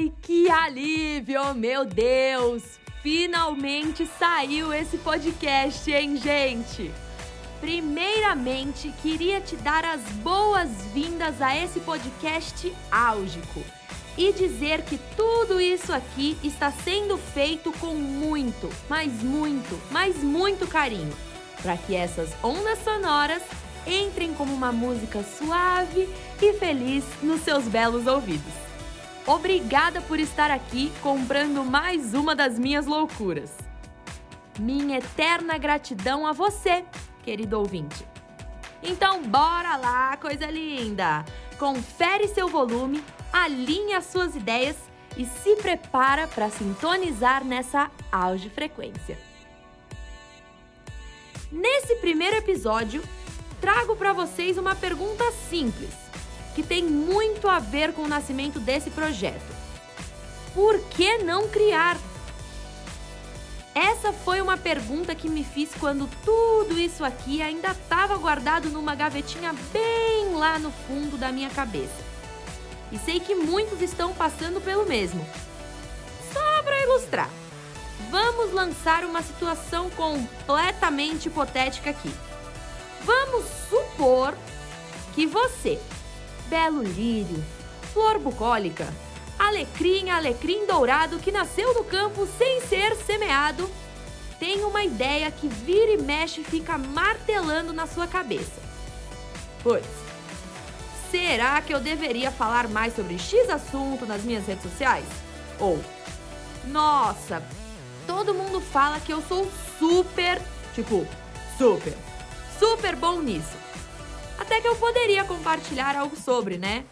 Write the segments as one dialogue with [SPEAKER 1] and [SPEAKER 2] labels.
[SPEAKER 1] Ai, que alívio, meu Deus! Finalmente saiu esse podcast, hein, gente? Primeiramente, queria te dar as boas-vindas a esse podcast álgico e dizer que tudo isso aqui está sendo feito com muito, mas muito, mas muito carinho, para que essas ondas sonoras entrem como uma música suave e feliz nos seus belos ouvidos. Obrigada por estar aqui comprando mais uma das minhas loucuras. Minha eterna gratidão a você, querido ouvinte. Então, bora lá, coisa linda! Confere seu volume, alinhe as suas ideias e se prepara para sintonizar nessa auge frequência. Nesse primeiro episódio, trago para vocês uma pergunta simples, que tem muito a ver com o nascimento desse projeto. Por que não criar? Essa foi uma pergunta que me fiz quando tudo isso aqui ainda estava guardado numa gavetinha bem lá no fundo da minha cabeça. E sei que muitos estão passando pelo mesmo. Só para ilustrar, vamos lançar uma situação completamente hipotética aqui. Vamos supor que você, belo lírio, flor bucólica, alecrim, alecrim dourado que nasceu no campo sem ser semeado, tem uma ideia que vira e mexe e fica martelando na sua cabeça. Pois, será que eu deveria falar mais sobre X assunto nas minhas redes sociais? Ou, nossa, todo mundo fala que eu sou super, tipo, super super bom nisso. Até que eu poderia compartilhar algo sobre, né?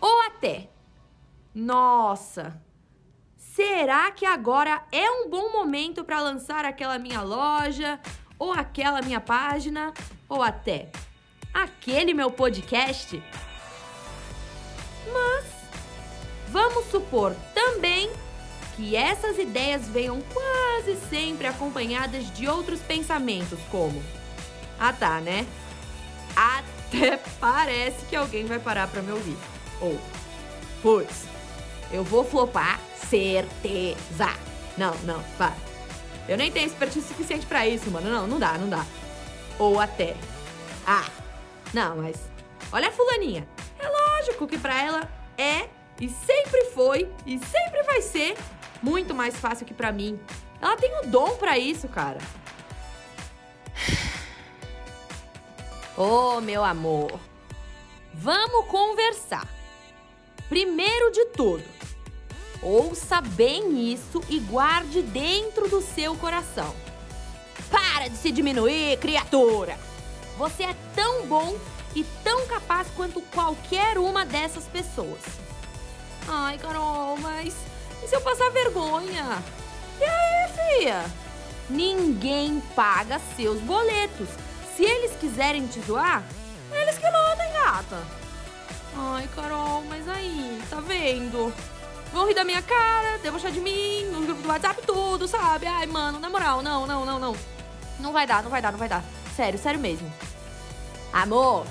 [SPEAKER 1] Ou até, nossa, será que agora é um bom momento para lançar aquela minha loja, ou aquela minha página, ou até aquele meu podcast? Mas vamos supor também que essas ideias venham quase sempre acompanhadas de outros pensamentos, como ah tá, né? Até parece que alguém vai parar pra me ouvir. Ou, putz, eu vou flopar, certeza. Não, não, para. Eu nem tenho expertise suficiente para isso, mano. Não, não dá, não dá. Ou até, ah, não, mas olha a fulaninha. É lógico que para ela é e sempre foi e sempre vai ser muito mais fácil que para mim. Ela tem o dom para isso, cara. Ô, oh, meu amor, vamos conversar. Primeiro de tudo, ouça bem isso e guarde dentro do seu coração. Para de se diminuir, criatura! Você é tão bom e tão capaz quanto qualquer uma dessas pessoas. Ai, Carol, mas e se eu passar vergonha? E aí, filha? Ninguém paga seus boletos se eles quiserem te zoar, eles que lutem, gata. Ai, Carol, mas aí, tá vendo? Vão rir da minha cara, debochar de mim, no grupo do WhatsApp, tudo, sabe? Ai, mano, na moral, não, não, não, não. Não vai dar, não vai dar, não vai dar. Sério, sério mesmo. Amor,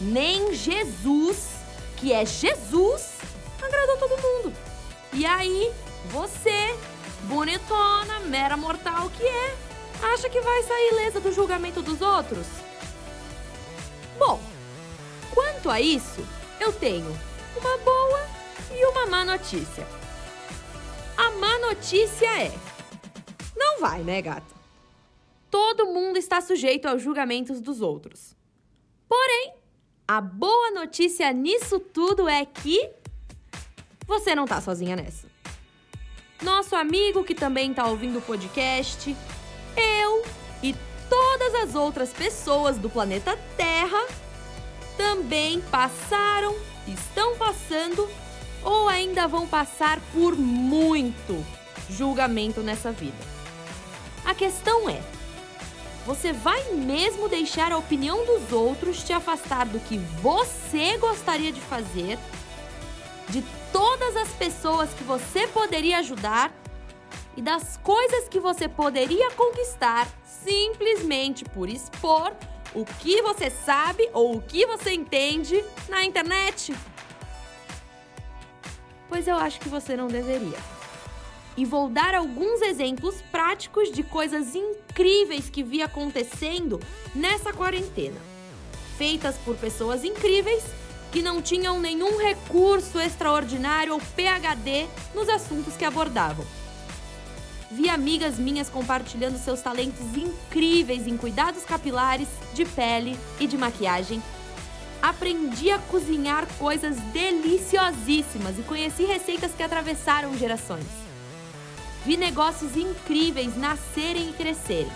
[SPEAKER 1] nem Jesus, que é Jesus, agradou todo mundo. E aí, você, bonitona, mera mortal que é, acha que vai sair ilesa do julgamento dos outros? Bom, quanto a isso, eu tenho uma boa e uma má notícia. A má notícia é: não vai, né, gata? Todo mundo está sujeito aos julgamentos dos outros. Porém, a boa notícia nisso tudo é que você não tá sozinha nessa. Nosso amigo que também tá ouvindo o podcast eu e todas as outras pessoas do planeta Terra também passaram, estão passando ou ainda vão passar por muito julgamento nessa vida. A questão é: você vai mesmo deixar a opinião dos outros te afastar do que você gostaria de fazer, de todas as pessoas que você poderia ajudar e das coisas que você poderia conquistar simplesmente por expor o que você sabe ou o que você entende na internet. pois eu acho que você não deveria. E vou dar alguns exemplos práticos de coisas incríveis que vi acontecendo nessa quarentena, feitas por pessoas incríveis que não tinham nenhum recurso extraordinário ou PhD nos assuntos que abordavam. Vi amigas minhas compartilhando seus talentos incríveis em cuidados capilares, de pele e de maquiagem. Aprendi a cozinhar coisas deliciosíssimas e conheci receitas que atravessaram gerações. Vi negócios incríveis nascerem e crescerem.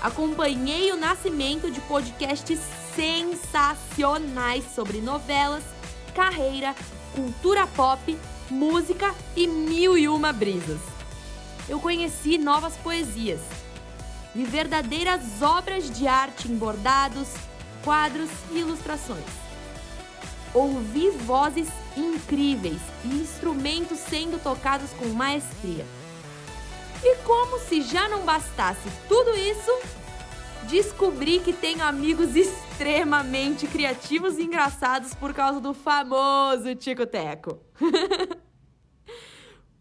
[SPEAKER 1] Acompanhei o nascimento de podcasts sensacionais sobre novelas, carreira, cultura pop, música e mil e uma brisas. Eu conheci novas poesias, vi verdadeiras obras de arte em bordados, quadros e ilustrações. Ouvi vozes incríveis e instrumentos sendo tocados com maestria. E como se já não bastasse tudo isso, descobri que tenho amigos extremamente criativos e engraçados por causa do famoso Tico Teco.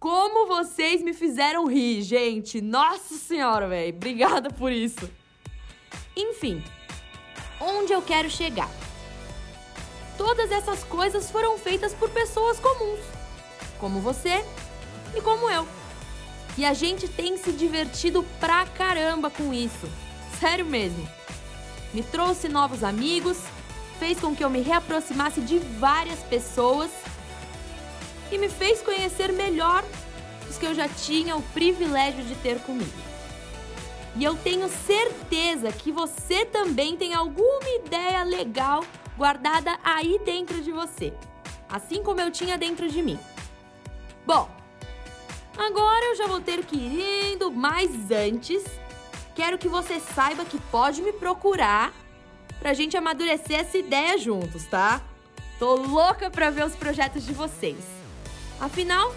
[SPEAKER 1] Como vocês me fizeram rir, gente! Nossa senhora, velho! Obrigada por isso! Enfim, onde eu quero chegar? Todas essas coisas foram feitas por pessoas comuns, como você e como eu. E a gente tem se divertido pra caramba com isso. Sério mesmo. Me trouxe novos amigos, fez com que eu me reaproximasse de várias pessoas e me fez conhecer melhor os que eu já tinha o privilégio de ter comigo. E eu tenho certeza que você também tem alguma ideia legal guardada aí dentro de você, assim como eu tinha dentro de mim. Bom, agora eu já vou ter que ir indo, mas antes quero que você saiba que pode me procurar pra gente amadurecer essa ideia juntos, tá? Tô louca pra ver os projetos de vocês. Afinal,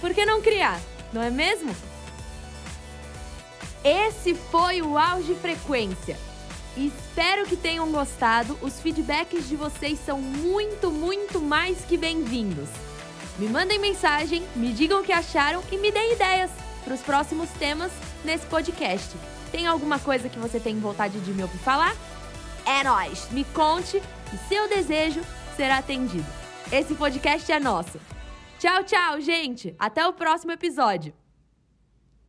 [SPEAKER 1] por que não criar, não é mesmo? Esse foi o Auge Frequência. Espero que tenham gostado. Os feedbacks de vocês são muito, muito mais que bem-vindos. Me mandem mensagem, me digam o que acharam e me deem ideias para os próximos temas nesse podcast. Tem alguma coisa que você tem vontade de me ouvir falar? É nós. Me conte e seu desejo será atendido. Esse podcast é nosso. Tchau, tchau, gente. Até o próximo episódio.